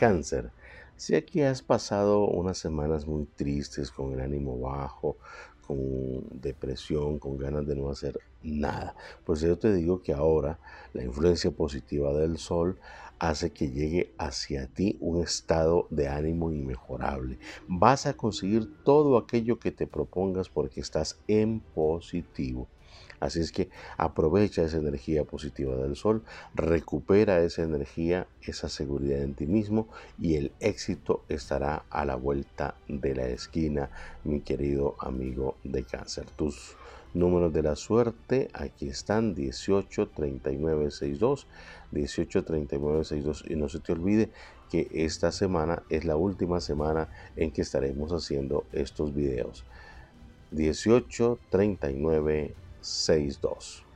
Cáncer. Si aquí has pasado unas semanas muy tristes, con el ánimo bajo, con depresión, con ganas de no hacer nada, pues yo te digo que ahora la influencia positiva del sol hace que llegue hacia ti un estado de ánimo inmejorable. Vas a conseguir todo aquello que te propongas porque estás en positivo. Así es que aprovecha esa energía positiva del sol, recupera esa energía, esa seguridad en ti mismo y el éxito estará a la vuelta de la esquina, mi querido amigo de cáncer. Tus números de la suerte, aquí están 18 39 62, 18 39 62 y no se te olvide que esta semana es la última semana en que estaremos haciendo estos videos. 18 39 62.